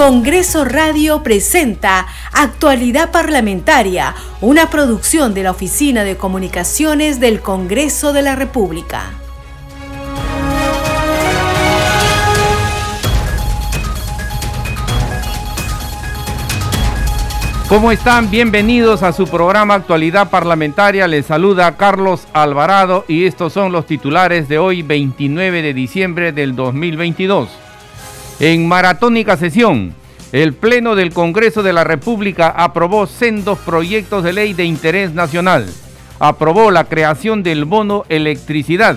Congreso Radio presenta Actualidad Parlamentaria, una producción de la Oficina de Comunicaciones del Congreso de la República. ¿Cómo están? Bienvenidos a su programa Actualidad Parlamentaria. Les saluda Carlos Alvarado y estos son los titulares de hoy 29 de diciembre del 2022. En maratónica sesión, el Pleno del Congreso de la República aprobó sendos proyectos de ley de interés nacional. Aprobó la creación del bono electricidad,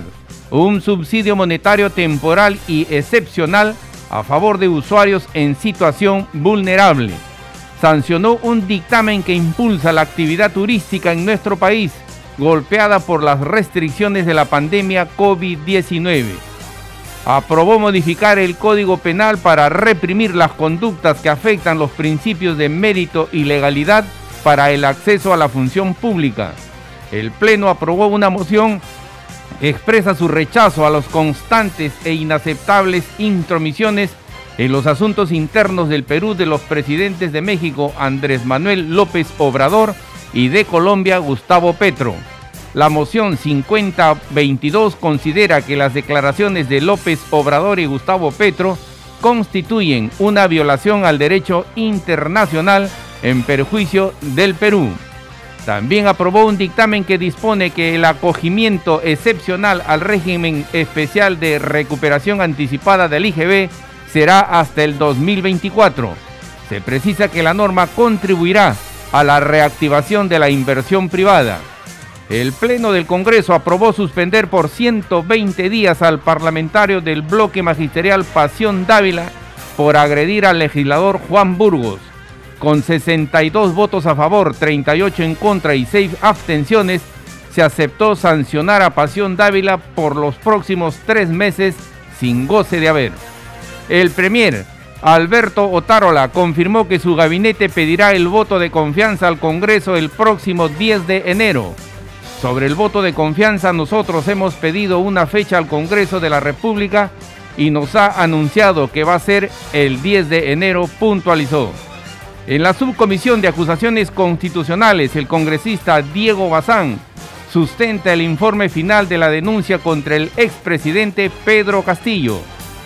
un subsidio monetario temporal y excepcional a favor de usuarios en situación vulnerable. Sancionó un dictamen que impulsa la actividad turística en nuestro país, golpeada por las restricciones de la pandemia COVID-19 aprobó modificar el Código Penal para reprimir las conductas que afectan los principios de mérito y legalidad para el acceso a la función pública. El Pleno aprobó una moción que expresa su rechazo a los constantes e inaceptables intromisiones en los asuntos internos del Perú de los presidentes de México Andrés Manuel López Obrador y de Colombia Gustavo Petro. La moción 5022 considera que las declaraciones de López Obrador y Gustavo Petro constituyen una violación al derecho internacional en perjuicio del Perú. También aprobó un dictamen que dispone que el acogimiento excepcional al régimen especial de recuperación anticipada del IGB será hasta el 2024. Se precisa que la norma contribuirá a la reactivación de la inversión privada. El Pleno del Congreso aprobó suspender por 120 días al parlamentario del bloque magisterial Pasión Dávila por agredir al legislador Juan Burgos. Con 62 votos a favor, 38 en contra y 6 abstenciones, se aceptó sancionar a Pasión Dávila por los próximos tres meses sin goce de haber. El Premier Alberto Otárola confirmó que su gabinete pedirá el voto de confianza al Congreso el próximo 10 de enero. Sobre el voto de confianza nosotros hemos pedido una fecha al Congreso de la República y nos ha anunciado que va a ser el 10 de enero, puntualizó. En la subcomisión de acusaciones constitucionales, el congresista Diego Bazán sustenta el informe final de la denuncia contra el expresidente Pedro Castillo.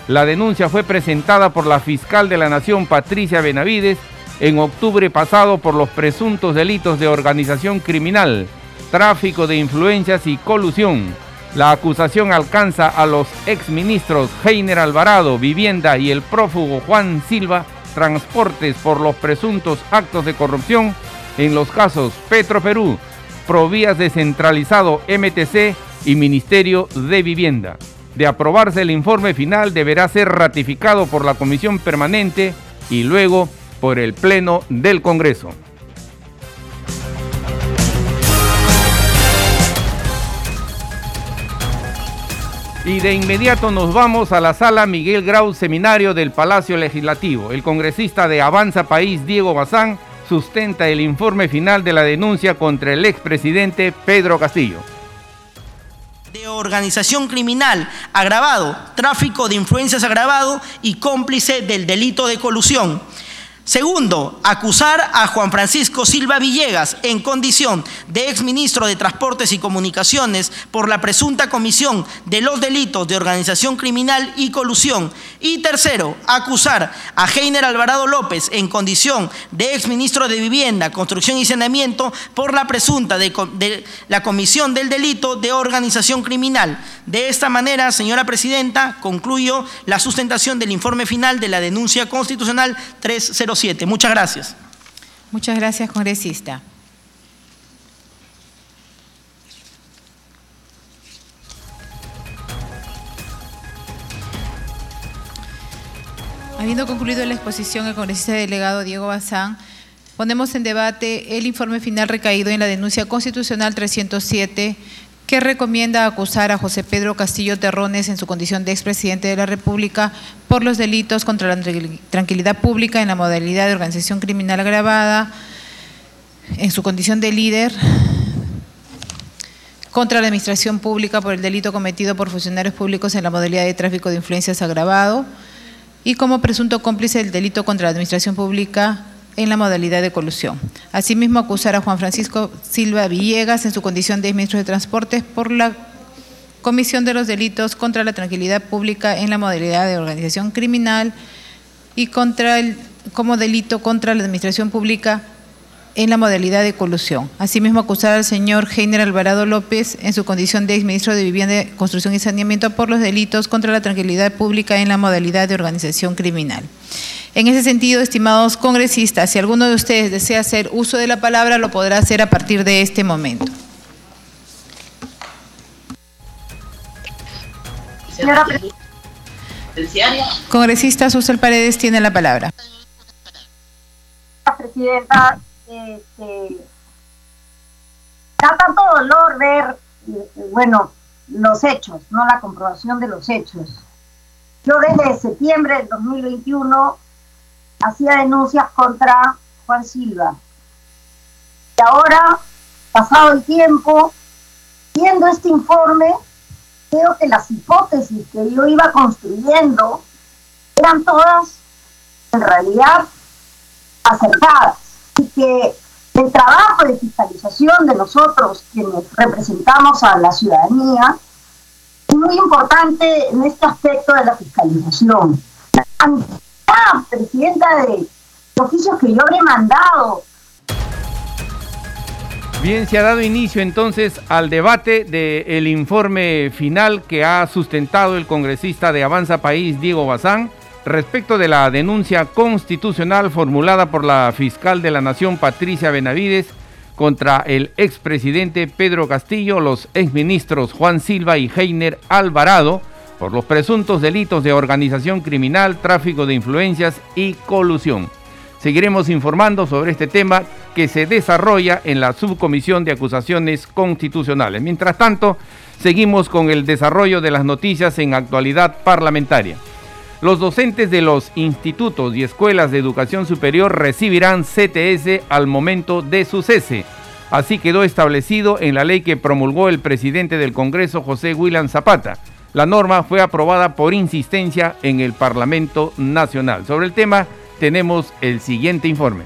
La denuncia fue presentada por la fiscal de la Nación, Patricia Benavides, en octubre pasado por los presuntos delitos de organización criminal tráfico de influencias y colusión. La acusación alcanza a los exministros Heiner Alvarado, Vivienda y el prófugo Juan Silva, Transportes por los presuntos actos de corrupción en los casos Petro Perú, Provías Descentralizado MTC y Ministerio de Vivienda. De aprobarse el informe final deberá ser ratificado por la Comisión Permanente y luego por el Pleno del Congreso. Y de inmediato nos vamos a la sala Miguel Grau, seminario del Palacio Legislativo. El congresista de Avanza País, Diego Bazán, sustenta el informe final de la denuncia contra el expresidente Pedro Castillo. De organización criminal agravado, tráfico de influencias agravado y cómplice del delito de colusión Segundo, acusar a Juan Francisco Silva Villegas en condición de exministro de Transportes y Comunicaciones por la presunta comisión de los delitos de organización criminal y colusión. Y tercero, acusar a Heiner Alvarado López en condición de exministro de Vivienda, Construcción y Saneamiento por la presunta de, la comisión del delito de organización criminal. De esta manera, señora Presidenta, concluyo la sustentación del informe final de la denuncia constitucional 305. Muchas gracias. Muchas gracias, congresista. Habiendo concluido la exposición, el congresista delegado Diego Bazán, ponemos en debate el informe final recaído en la denuncia constitucional 307 que recomienda acusar a José Pedro Castillo Terrones en su condición de expresidente de la República por los delitos contra la tranquilidad pública en la modalidad de organización criminal agravada, en su condición de líder contra la administración pública por el delito cometido por funcionarios públicos en la modalidad de tráfico de influencias agravado y como presunto cómplice del delito contra la administración pública en la modalidad de colusión. Asimismo, acusar a Juan Francisco Silva Villegas en su condición de ministro de Transportes por la comisión de los delitos contra la tranquilidad pública en la modalidad de organización criminal y contra el, como delito contra la administración pública en la modalidad de colusión. Asimismo, acusar al señor Heiner Alvarado López en su condición de exministro de Vivienda, Construcción y Saneamiento por los delitos contra la tranquilidad pública en la modalidad de organización criminal. En ese sentido, estimados congresistas, si alguno de ustedes desea hacer uso de la palabra, lo podrá hacer a partir de este momento. Señora Congresista Susel Paredes tiene la palabra. Presidenta, este, da tanto dolor ver, eh, bueno, los hechos, no la comprobación de los hechos. Yo desde septiembre del 2021 hacía denuncias contra Juan Silva. Y ahora, pasado el tiempo, viendo este informe, veo que las hipótesis que yo iba construyendo eran todas, en realidad, acertadas y que el trabajo de fiscalización de nosotros, quienes representamos a la ciudadanía, es muy importante en este aspecto de la fiscalización. La presidenta de oficios que yo habré mandado Bien, se ha dado inicio entonces al debate del informe final que ha sustentado el congresista de Avanza País, Diego Bazán, respecto de la denuncia constitucional formulada por la fiscal de la Nación, Patricia Benavides, contra el expresidente Pedro Castillo, los exministros Juan Silva y Heiner Alvarado, por los presuntos delitos de organización criminal, tráfico de influencias y colusión. Seguiremos informando sobre este tema que se desarrolla en la Subcomisión de Acusaciones Constitucionales. Mientras tanto, seguimos con el desarrollo de las noticias en actualidad parlamentaria. Los docentes de los institutos y escuelas de educación superior recibirán CTS al momento de su cese. Así quedó establecido en la ley que promulgó el presidente del Congreso, José William Zapata. La norma fue aprobada por insistencia en el Parlamento Nacional. Sobre el tema tenemos el siguiente informe.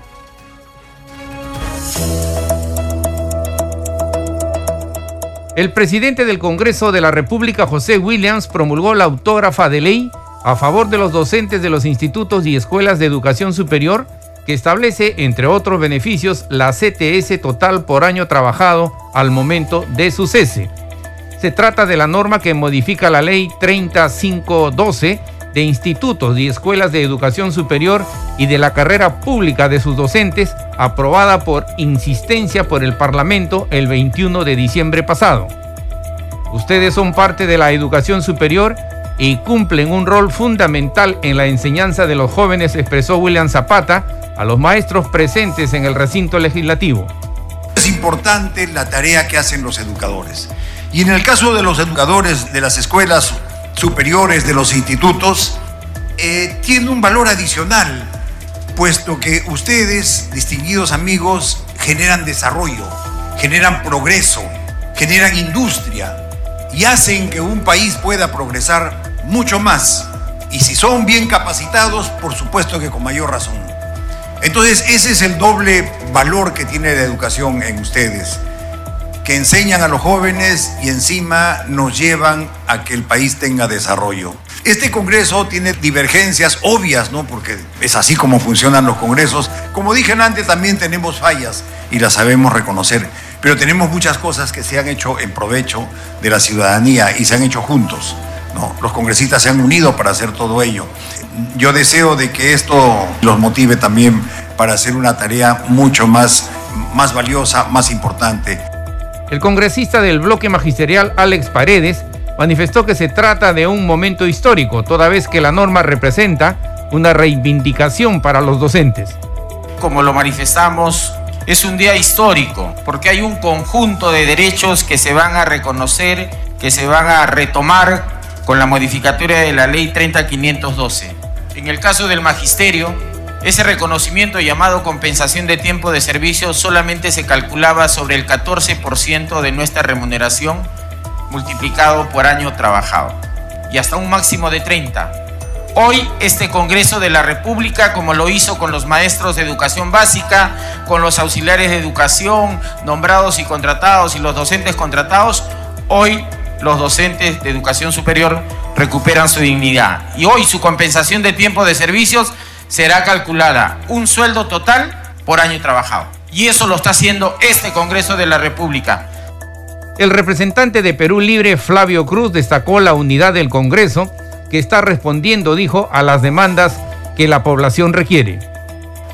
El presidente del Congreso de la República, José Williams, promulgó la autógrafa de ley a favor de los docentes de los institutos y escuelas de educación superior que establece, entre otros beneficios, la CTS total por año trabajado al momento de su cese. Se trata de la norma que modifica la ley 3512 de institutos y escuelas de educación superior y de la carrera pública de sus docentes, aprobada por insistencia por el Parlamento el 21 de diciembre pasado. Ustedes son parte de la educación superior y cumplen un rol fundamental en la enseñanza de los jóvenes, expresó William Zapata a los maestros presentes en el recinto legislativo. Es importante la tarea que hacen los educadores. Y en el caso de los educadores de las escuelas superiores, de los institutos, eh, tiene un valor adicional, puesto que ustedes, distinguidos amigos, generan desarrollo, generan progreso, generan industria y hacen que un país pueda progresar mucho más. Y si son bien capacitados, por supuesto que con mayor razón. Entonces, ese es el doble valor que tiene la educación en ustedes, que enseñan a los jóvenes y encima nos llevan a que el país tenga desarrollo. Este Congreso tiene divergencias obvias, ¿no? Porque es así como funcionan los Congresos. Como dije antes, también tenemos fallas y las sabemos reconocer, pero tenemos muchas cosas que se han hecho en provecho de la ciudadanía y se han hecho juntos. ¿No? Los congresistas se han unido para hacer todo ello. Yo deseo de que esto los motive también para hacer una tarea mucho más, más valiosa, más importante. El congresista del bloque magisterial, Alex Paredes, manifestó que se trata de un momento histórico, toda vez que la norma representa una reivindicación para los docentes. Como lo manifestamos, es un día histórico, porque hay un conjunto de derechos que se van a reconocer, que se van a retomar con la modificatoria de la ley 30512. En el caso del magisterio, ese reconocimiento llamado compensación de tiempo de servicio solamente se calculaba sobre el 14% de nuestra remuneración multiplicado por año trabajado y hasta un máximo de 30. Hoy este Congreso de la República, como lo hizo con los maestros de educación básica, con los auxiliares de educación nombrados y contratados y los docentes contratados, hoy los docentes de educación superior recuperan su dignidad. Y hoy su compensación de tiempo de servicios será calculada un sueldo total por año trabajado. Y eso lo está haciendo este Congreso de la República. El representante de Perú Libre, Flavio Cruz, destacó la unidad del Congreso que está respondiendo, dijo, a las demandas que la población requiere.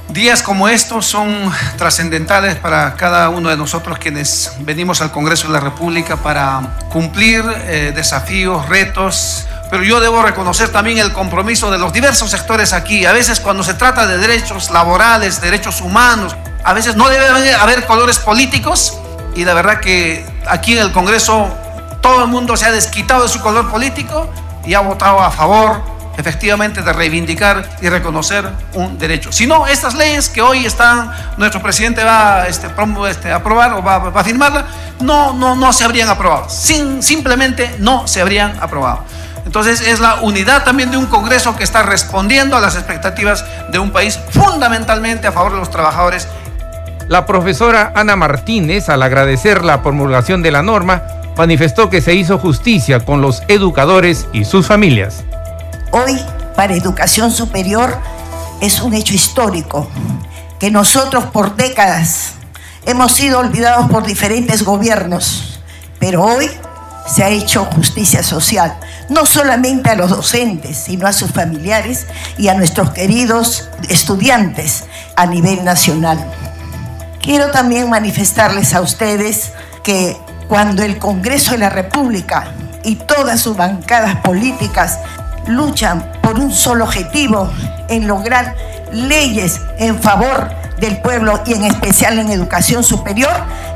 Días como estos son trascendentales para cada uno de nosotros quienes venimos al Congreso de la República para cumplir eh, desafíos, retos, pero yo debo reconocer también el compromiso de los diversos sectores aquí. A veces cuando se trata de derechos laborales, derechos humanos, a veces no debe haber colores políticos y la verdad que aquí en el Congreso todo el mundo se ha desquitado de su color político y ha votado a favor efectivamente de reivindicar y reconocer un derecho. Si no, estas leyes que hoy están, nuestro presidente va este, este, a aprobar o va, a firmarla, no, no, no se habrían aprobado. Sin, simplemente no se habrían aprobado. Entonces es la unidad también de un Congreso que está respondiendo a las expectativas de un país fundamentalmente a favor de los trabajadores. La profesora Ana Martínez, al agradecer la promulgación de la norma, manifestó que se hizo justicia con los educadores y sus familias. Hoy, para educación superior, es un hecho histórico que nosotros por décadas hemos sido olvidados por diferentes gobiernos, pero hoy se ha hecho justicia social, no solamente a los docentes, sino a sus familiares y a nuestros queridos estudiantes a nivel nacional. Quiero también manifestarles a ustedes que cuando el Congreso de la República y todas sus bancadas políticas luchan por un solo objetivo, en lograr leyes en favor del pueblo y en especial en educación superior,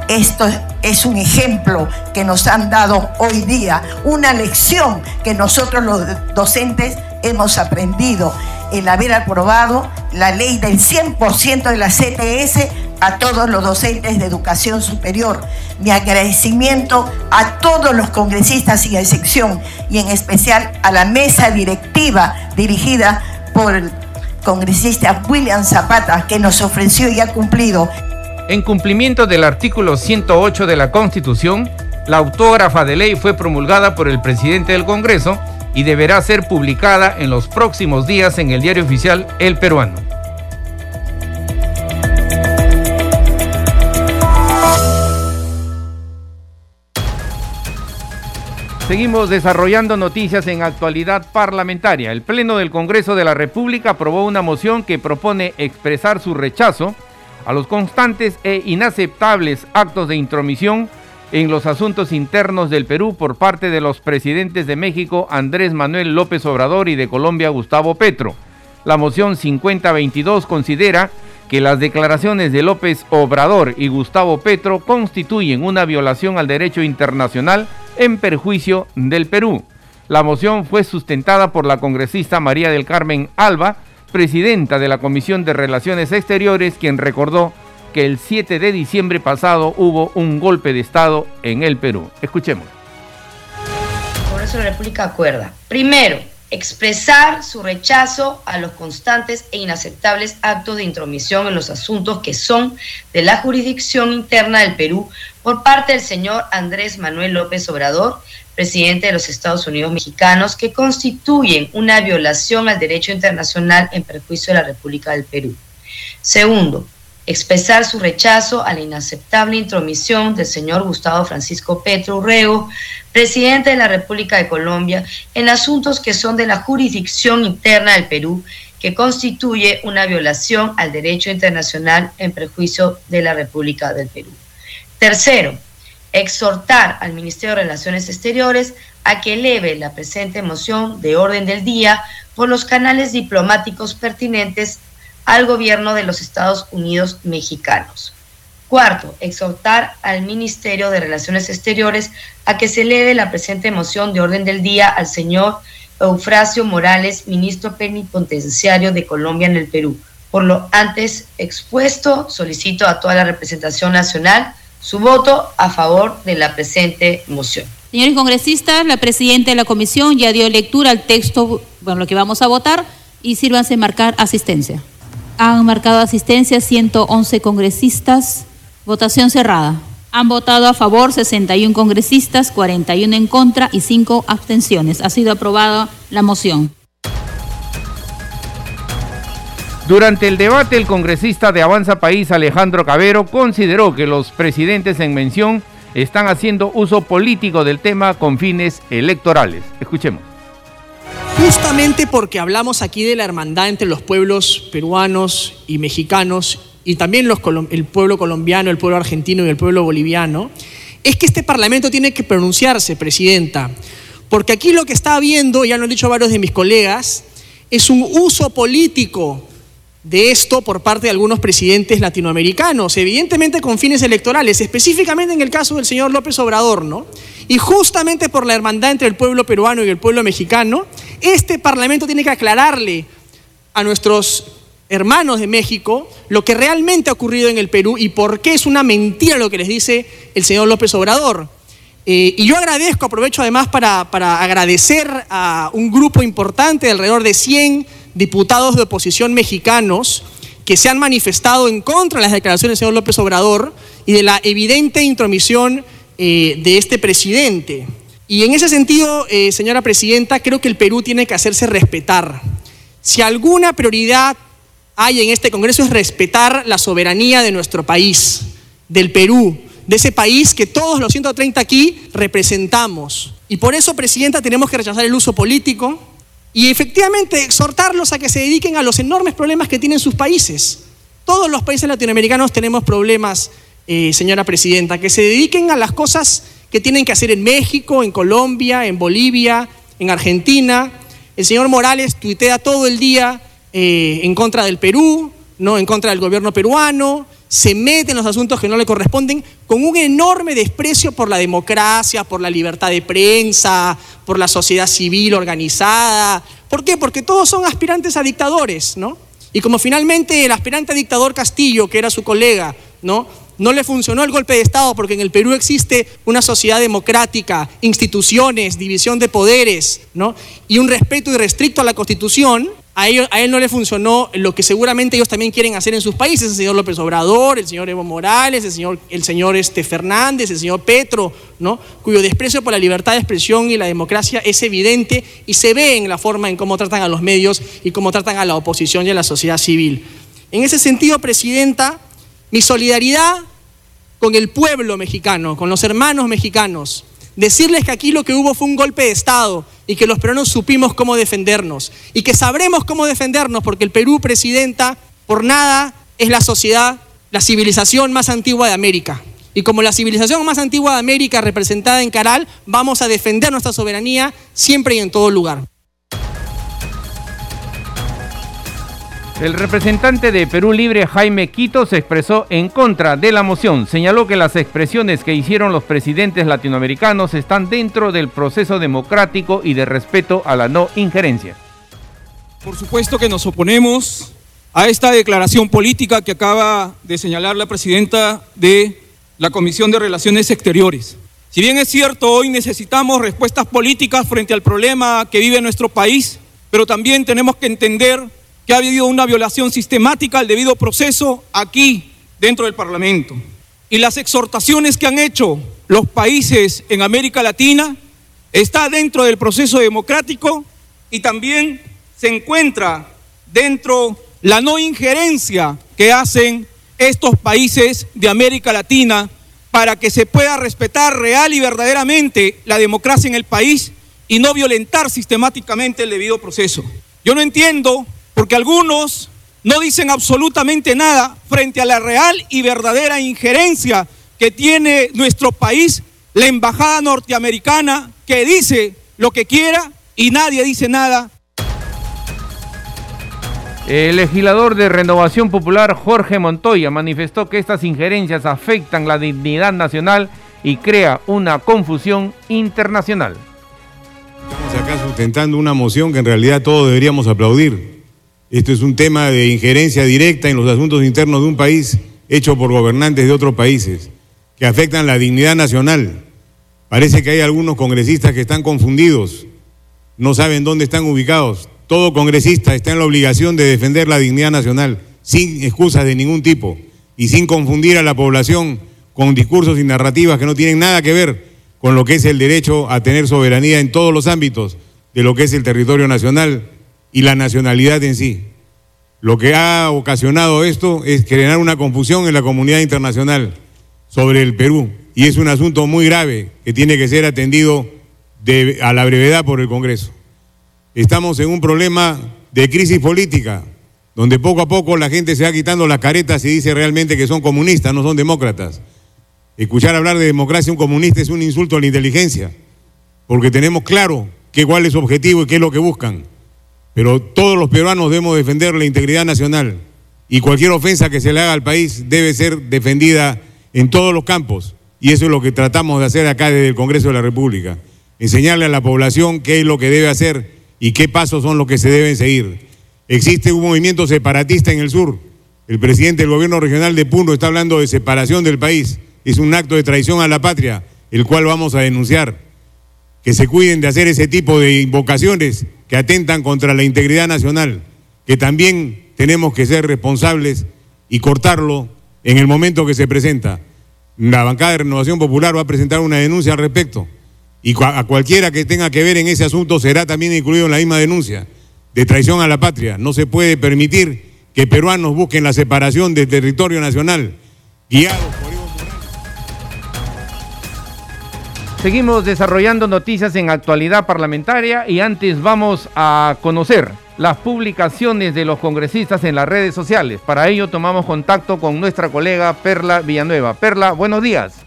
esto es un ejemplo que nos han dado hoy día, una lección que nosotros los docentes hemos aprendido, el haber aprobado la ley del 100% de la CTS a todos los docentes de educación superior. Mi agradecimiento a todos los congresistas sin excepción y en especial a la mesa directiva dirigida por el congresista William Zapata que nos ofreció y ha cumplido. En cumplimiento del artículo 108 de la Constitución, la autógrafa de ley fue promulgada por el presidente del Congreso y deberá ser publicada en los próximos días en el diario oficial El Peruano. Seguimos desarrollando noticias en actualidad parlamentaria. El Pleno del Congreso de la República aprobó una moción que propone expresar su rechazo a los constantes e inaceptables actos de intromisión en los asuntos internos del Perú por parte de los presidentes de México Andrés Manuel López Obrador y de Colombia Gustavo Petro. La moción 5022 considera que las declaraciones de López Obrador y Gustavo Petro constituyen una violación al derecho internacional en perjuicio del Perú. La moción fue sustentada por la congresista María del Carmen Alba, presidenta de la Comisión de Relaciones Exteriores, quien recordó que el 7 de diciembre pasado hubo un golpe de Estado en el Perú. Escuchemos. El Congreso de la República acuerda. Primero, expresar su rechazo a los constantes e inaceptables actos de intromisión en los asuntos que son de la jurisdicción interna del Perú por parte del señor Andrés Manuel López Obrador, presidente de los Estados Unidos mexicanos, que constituyen una violación al derecho internacional en perjuicio de la República del Perú. Segundo, expresar su rechazo a la inaceptable intromisión del señor Gustavo Francisco Petro Urrego, presidente de la República de Colombia, en asuntos que son de la jurisdicción interna del Perú, que constituye una violación al derecho internacional en perjuicio de la República del Perú. Tercero, exhortar al Ministerio de Relaciones Exteriores a que eleve la presente moción de orden del día por los canales diplomáticos pertinentes al gobierno de los Estados Unidos mexicanos. Cuarto, exhortar al Ministerio de Relaciones Exteriores a que se eleve la presente moción de orden del día al señor Eufrasio Morales, ministro plenipotenciario de Colombia en el Perú. Por lo antes expuesto, solicito a toda la representación nacional su voto a favor de la presente moción. Señores congresistas, la presidenta de la comisión ya dio lectura al texto, bueno, lo que vamos a votar, y sírvanse marcar asistencia. Han marcado asistencia 111 congresistas. Votación cerrada. Han votado a favor 61 congresistas, 41 en contra y 5 abstenciones. Ha sido aprobada la moción. Durante el debate, el congresista de Avanza País, Alejandro Cabero, consideró que los presidentes en mención están haciendo uso político del tema con fines electorales. Escuchemos. Justamente porque hablamos aquí de la hermandad entre los pueblos peruanos y mexicanos y también el pueblo colombiano, el pueblo argentino y el pueblo boliviano, es que este Parlamento tiene que pronunciarse, Presidenta. Porque aquí lo que está habiendo, ya lo han dicho varios de mis colegas, es un uso político de esto por parte de algunos presidentes latinoamericanos, evidentemente con fines electorales, específicamente en el caso del señor López Obrador, ¿no? Y justamente por la hermandad entre el pueblo peruano y el pueblo mexicano, este Parlamento tiene que aclararle a nuestros hermanos de México lo que realmente ha ocurrido en el Perú y por qué es una mentira lo que les dice el señor López Obrador. Eh, y yo agradezco, aprovecho además para, para agradecer a un grupo importante de alrededor de 100 diputados de oposición mexicanos que se han manifestado en contra de las declaraciones del señor López Obrador y de la evidente intromisión eh, de este presidente. Y en ese sentido, eh, señora presidenta, creo que el Perú tiene que hacerse respetar. Si alguna prioridad hay en este Congreso es respetar la soberanía de nuestro país, del Perú, de ese país que todos los 130 aquí representamos. Y por eso, presidenta, tenemos que rechazar el uso político, y efectivamente exhortarlos a que se dediquen a los enormes problemas que tienen sus países. Todos los países latinoamericanos tenemos problemas, eh, señora presidenta, que se dediquen a las cosas que tienen que hacer en México, en Colombia, en Bolivia, en Argentina. El señor Morales tuitea todo el día eh, en contra del Perú, ¿no? en contra del gobierno peruano, se mete en los asuntos que no le corresponden con un enorme desprecio por la democracia, por la libertad de prensa, por la sociedad civil organizada. ¿Por qué? Porque todos son aspirantes a dictadores, ¿no? Y como finalmente el aspirante a dictador Castillo, que era su colega, ¿no? No le funcionó el golpe de Estado porque en el Perú existe una sociedad democrática, instituciones, división de poderes, ¿no? Y un respeto irrestricto a la Constitución, a, él no le funcionó lo que seguramente ellos también quieren hacer en sus países, el señor López Obrador, el señor Evo Morales, el señor, el señor este Fernández, el señor Petro, ¿no? cuyo desprecio por la libertad de expresión y la democracia es evidente y se ve en la forma en cómo tratan a los medios y cómo tratan a la oposición y a la sociedad civil. En ese sentido, Presidenta, mi solidaridad con el pueblo mexicano, con los hermanos mexicanos, decirles que aquí lo que hubo fue un golpe de Estado y que los peruanos supimos cómo defendernos y que sabremos cómo defendernos porque el Perú, presidenta, por nada es la sociedad, la civilización más antigua de América. Y como la civilización más antigua de América representada en Caral, vamos a defender nuestra soberanía siempre y en todo lugar. El representante de Perú Libre, Jaime Quito, se expresó en contra de la moción. Señaló que las expresiones que hicieron los presidentes latinoamericanos están dentro del proceso democrático y de respeto a la no injerencia. Por supuesto que nos oponemos a esta declaración política que acaba de señalar la presidenta de la Comisión de Relaciones Exteriores. Si bien es cierto, hoy necesitamos respuestas políticas frente al problema que vive nuestro país, pero también tenemos que entender que ha habido una violación sistemática al debido proceso aquí dentro del Parlamento. Y las exhortaciones que han hecho los países en América Latina está dentro del proceso democrático y también se encuentra dentro la no injerencia que hacen estos países de América Latina para que se pueda respetar real y verdaderamente la democracia en el país y no violentar sistemáticamente el debido proceso. Yo no entiendo porque algunos no dicen absolutamente nada frente a la real y verdadera injerencia que tiene nuestro país, la embajada norteamericana, que dice lo que quiera y nadie dice nada. El legislador de Renovación Popular Jorge Montoya manifestó que estas injerencias afectan la dignidad nacional y crea una confusión internacional. Estamos acá sustentando una moción que en realidad todos deberíamos aplaudir esto es un tema de injerencia directa en los asuntos internos de un país hecho por gobernantes de otros países que afectan la dignidad nacional. Parece que hay algunos congresistas que están confundidos, no saben dónde están ubicados. Todo congresista está en la obligación de defender la dignidad nacional, sin excusas de ningún tipo y sin confundir a la población con discursos y narrativas que no tienen nada que ver con lo que es el derecho a tener soberanía en todos los ámbitos de lo que es el territorio nacional y la nacionalidad en sí. Lo que ha ocasionado esto es generar una confusión en la comunidad internacional sobre el Perú y es un asunto muy grave que tiene que ser atendido a la brevedad por el Congreso. Estamos en un problema de crisis política, donde poco a poco la gente se va quitando las caretas y dice realmente que son comunistas, no son demócratas. Escuchar hablar de democracia un comunista es un insulto a la inteligencia, porque tenemos claro que cuál es su objetivo y qué es lo que buscan. Pero todos los peruanos debemos defender la integridad nacional y cualquier ofensa que se le haga al país debe ser defendida en todos los campos. Y eso es lo que tratamos de hacer acá desde el Congreso de la República. Enseñarle a la población qué es lo que debe hacer y qué pasos son los que se deben seguir. Existe un movimiento separatista en el sur. El presidente del gobierno regional de Puno está hablando de separación del país. Es un acto de traición a la patria, el cual vamos a denunciar. Que se cuiden de hacer ese tipo de invocaciones que atentan contra la integridad nacional, que también tenemos que ser responsables y cortarlo en el momento que se presenta. La bancada de Renovación Popular va a presentar una denuncia al respecto y a cualquiera que tenga que ver en ese asunto será también incluido en la misma denuncia de traición a la patria. No se puede permitir que peruanos busquen la separación del territorio nacional, guiados Seguimos desarrollando noticias en actualidad parlamentaria y antes vamos a conocer las publicaciones de los congresistas en las redes sociales. Para ello tomamos contacto con nuestra colega Perla Villanueva. Perla, buenos días.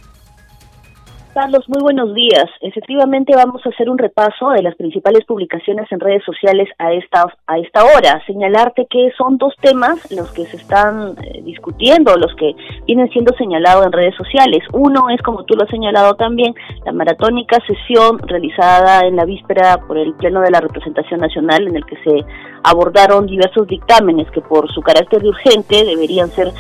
Carlos, muy buenos días. Efectivamente vamos a hacer un repaso de las principales publicaciones en redes sociales a esta, a esta hora. Señalarte que son dos temas los que se están eh, discutiendo, los que vienen siendo señalados en redes sociales. Uno es, como tú lo has señalado también, la maratónica sesión realizada en la víspera por el Pleno de la Representación Nacional en el que se abordaron diversos dictámenes que por su carácter de urgente deberían ser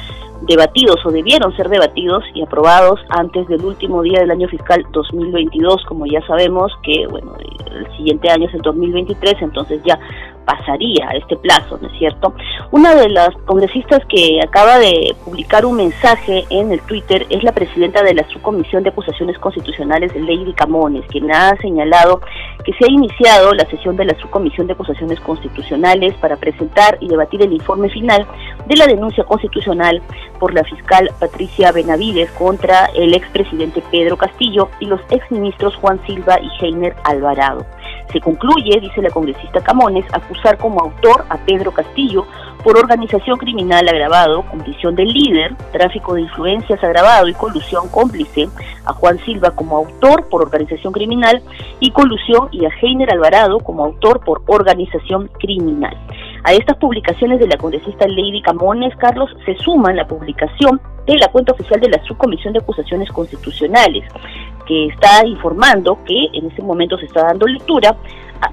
debatidos o debieron ser debatidos y aprobados antes del último día del año fiscal 2022, como ya sabemos que bueno, el siguiente año es el 2023, entonces ya pasaría este plazo, ¿no es cierto? Una de las congresistas que acaba de publicar un mensaje en el Twitter es la presidenta de la Subcomisión de Acusaciones Constitucionales, Lady Camones, quien ha señalado que se ha iniciado la sesión de la Subcomisión de Acusaciones Constitucionales para presentar y debatir el informe final de la denuncia constitucional por la fiscal Patricia Benavides contra el expresidente Pedro Castillo y los exministros Juan Silva y Heiner Alvarado. Se concluye, dice la congresista Camones, acusar como autor a Pedro Castillo por organización criminal agravado, condición de líder, tráfico de influencias agravado y colusión cómplice, a Juan Silva como autor por organización criminal y colusión y a Heiner Alvarado como autor por organización criminal. A estas publicaciones de la congresista Lady Camones, Carlos, se suma la publicación de la cuenta oficial de la Subcomisión de Acusaciones Constitucionales, que está informando que en ese momento se está dando lectura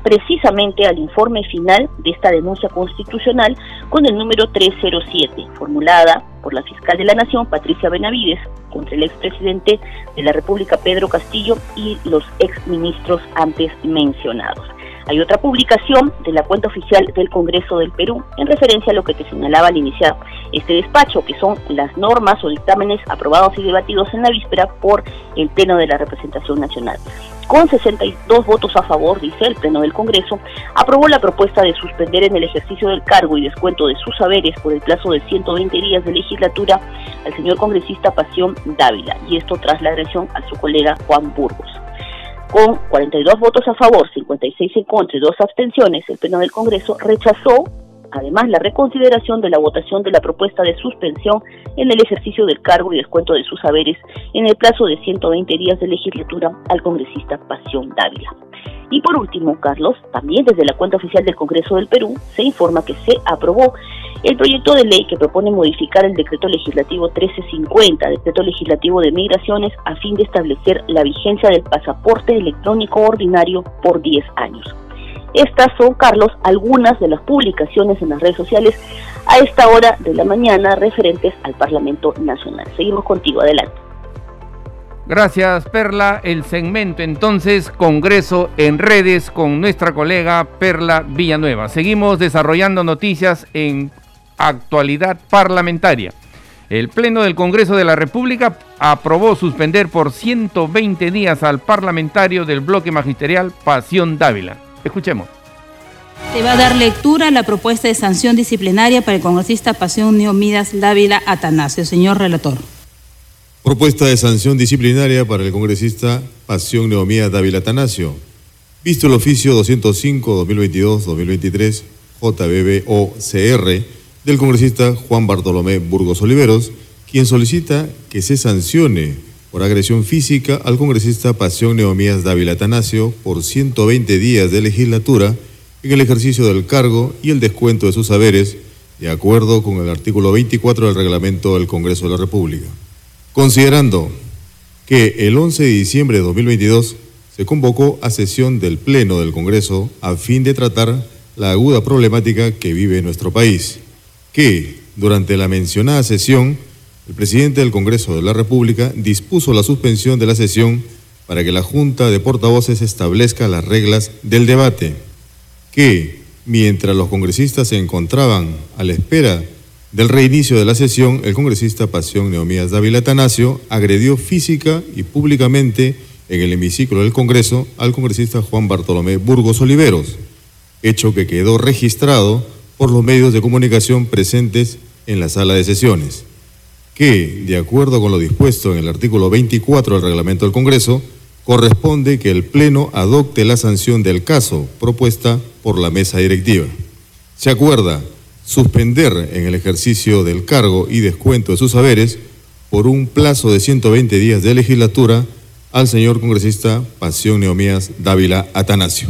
precisamente al informe final de esta denuncia constitucional con el número 307, formulada por la fiscal de la Nación, Patricia Benavides, contra el expresidente de la República, Pedro Castillo, y los exministros antes mencionados. Hay otra publicación de la cuenta oficial del Congreso del Perú en referencia a lo que te señalaba al iniciar este despacho, que son las normas o dictámenes aprobados y debatidos en la víspera por el Pleno de la Representación Nacional. Con 62 votos a favor, dice el Pleno del Congreso, aprobó la propuesta de suspender en el ejercicio del cargo y descuento de sus saberes por el plazo de 120 días de legislatura al señor congresista Pasión Dávila, y esto tras la agresión a su colega Juan Burgos. Con 42 votos a favor, 56 en contra y dos abstenciones, el Pleno del Congreso rechazó además la reconsideración de la votación de la propuesta de suspensión en el ejercicio del cargo y descuento de sus saberes en el plazo de 120 días de legislatura al congresista Pasión Dávila. Y por último, Carlos, también desde la cuenta oficial del Congreso del Perú se informa que se aprobó el proyecto de ley que propone modificar el decreto legislativo 1350, decreto legislativo de migraciones, a fin de establecer la vigencia del pasaporte electrónico ordinario por 10 años. Estas son, Carlos, algunas de las publicaciones en las redes sociales a esta hora de la mañana referentes al Parlamento Nacional. Seguimos contigo, adelante. Gracias Perla. El segmento entonces Congreso en redes con nuestra colega Perla Villanueva. Seguimos desarrollando noticias en actualidad parlamentaria. El Pleno del Congreso de la República aprobó suspender por 120 días al parlamentario del bloque magisterial Pasión Dávila. Escuchemos. Se va a dar lectura a la propuesta de sanción disciplinaria para el congresista Pasión Neomidas Dávila Atanasio. Señor relator. Propuesta de sanción disciplinaria para el congresista Pasión Neomías Dávila Atanasio. Visto el oficio 205-2022-2023 JBBOCR del congresista Juan Bartolomé Burgos Oliveros, quien solicita que se sancione por agresión física al congresista Pasión Neomías Dávila Atanasio por 120 días de legislatura en el ejercicio del cargo y el descuento de sus saberes, de acuerdo con el artículo 24 del reglamento del Congreso de la República. Considerando que el 11 de diciembre de 2022 se convocó a sesión del Pleno del Congreso a fin de tratar la aguda problemática que vive nuestro país, que durante la mencionada sesión el presidente del Congreso de la República dispuso la suspensión de la sesión para que la Junta de Portavoces establezca las reglas del debate que, mientras los congresistas se encontraban a la espera del reinicio de la sesión, el congresista Pasión Neomías Dávila Atanasio agredió física y públicamente en el hemiciclo del Congreso al congresista Juan Bartolomé Burgos Oliveros, hecho que quedó registrado por los medios de comunicación presentes en la sala de sesiones, que, de acuerdo con lo dispuesto en el artículo 24 del reglamento del Congreso, corresponde que el Pleno adopte la sanción del caso propuesta por la mesa directiva. Se acuerda suspender en el ejercicio del cargo y descuento de sus saberes por un plazo de 120 días de legislatura al señor congresista Pasión Neomías Dávila Atanasio.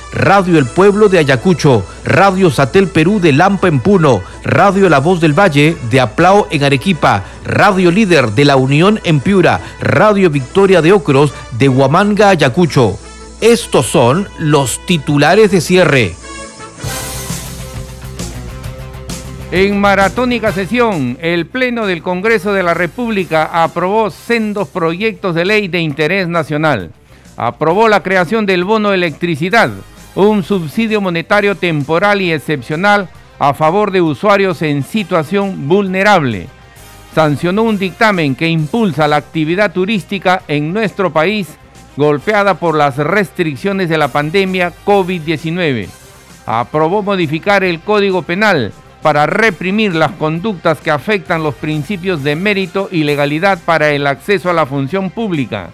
Radio El Pueblo de Ayacucho, Radio Satel Perú de Lampa en Puno, Radio La Voz del Valle de Aplao en Arequipa, Radio Líder de La Unión en Piura, Radio Victoria de Ocros de Huamanga, Ayacucho. Estos son los titulares de cierre. En maratónica sesión, el Pleno del Congreso de la República aprobó sendos proyectos de ley de interés nacional. Aprobó la creación del bono electricidad, un subsidio monetario temporal y excepcional a favor de usuarios en situación vulnerable. Sancionó un dictamen que impulsa la actividad turística en nuestro país golpeada por las restricciones de la pandemia COVID-19. Aprobó modificar el Código Penal para reprimir las conductas que afectan los principios de mérito y legalidad para el acceso a la función pública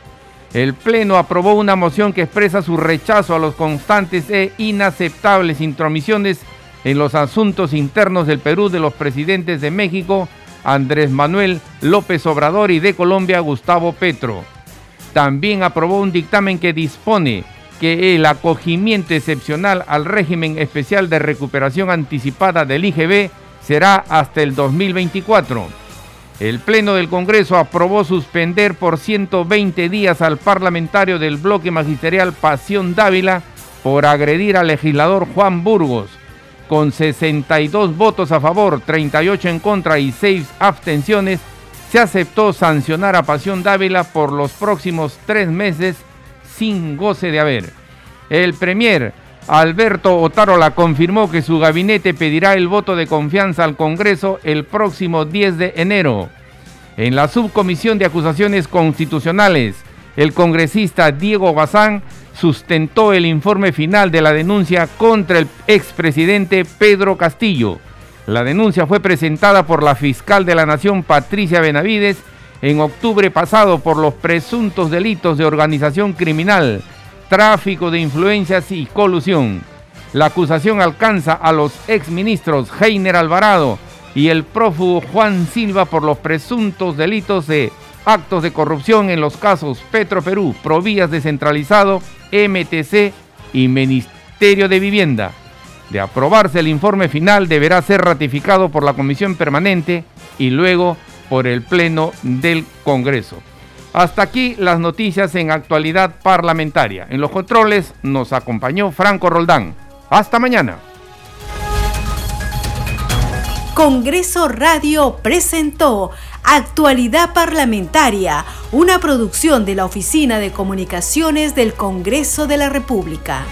el Pleno aprobó una moción que expresa su rechazo a los constantes e inaceptables intromisiones en los asuntos internos del Perú de los presidentes de México, Andrés Manuel López Obrador y de Colombia, Gustavo Petro. También aprobó un dictamen que dispone que el acogimiento excepcional al régimen especial de recuperación anticipada del IGB será hasta el 2024. El Pleno del Congreso aprobó suspender por 120 días al parlamentario del bloque magisterial Pasión Dávila por agredir al legislador Juan Burgos. Con 62 votos a favor, 38 en contra y 6 abstenciones, se aceptó sancionar a Pasión Dávila por los próximos tres meses sin goce de haber. El Premier Alberto Otárola confirmó que su gabinete pedirá el voto de confianza al Congreso el próximo 10 de enero. En la subcomisión de acusaciones constitucionales, el congresista Diego Bazán sustentó el informe final de la denuncia contra el expresidente Pedro Castillo. La denuncia fue presentada por la fiscal de la Nación Patricia Benavides en octubre pasado por los presuntos delitos de organización criminal tráfico de influencias y colusión. La acusación alcanza a los exministros Heiner Alvarado y el prófugo Juan Silva por los presuntos delitos de actos de corrupción en los casos Petroperú, Provías Descentralizado, MTC y Ministerio de Vivienda. De aprobarse el informe final deberá ser ratificado por la Comisión Permanente y luego por el Pleno del Congreso. Hasta aquí las noticias en actualidad parlamentaria. En los controles nos acompañó Franco Roldán. Hasta mañana. Congreso Radio presentó Actualidad Parlamentaria, una producción de la Oficina de Comunicaciones del Congreso de la República.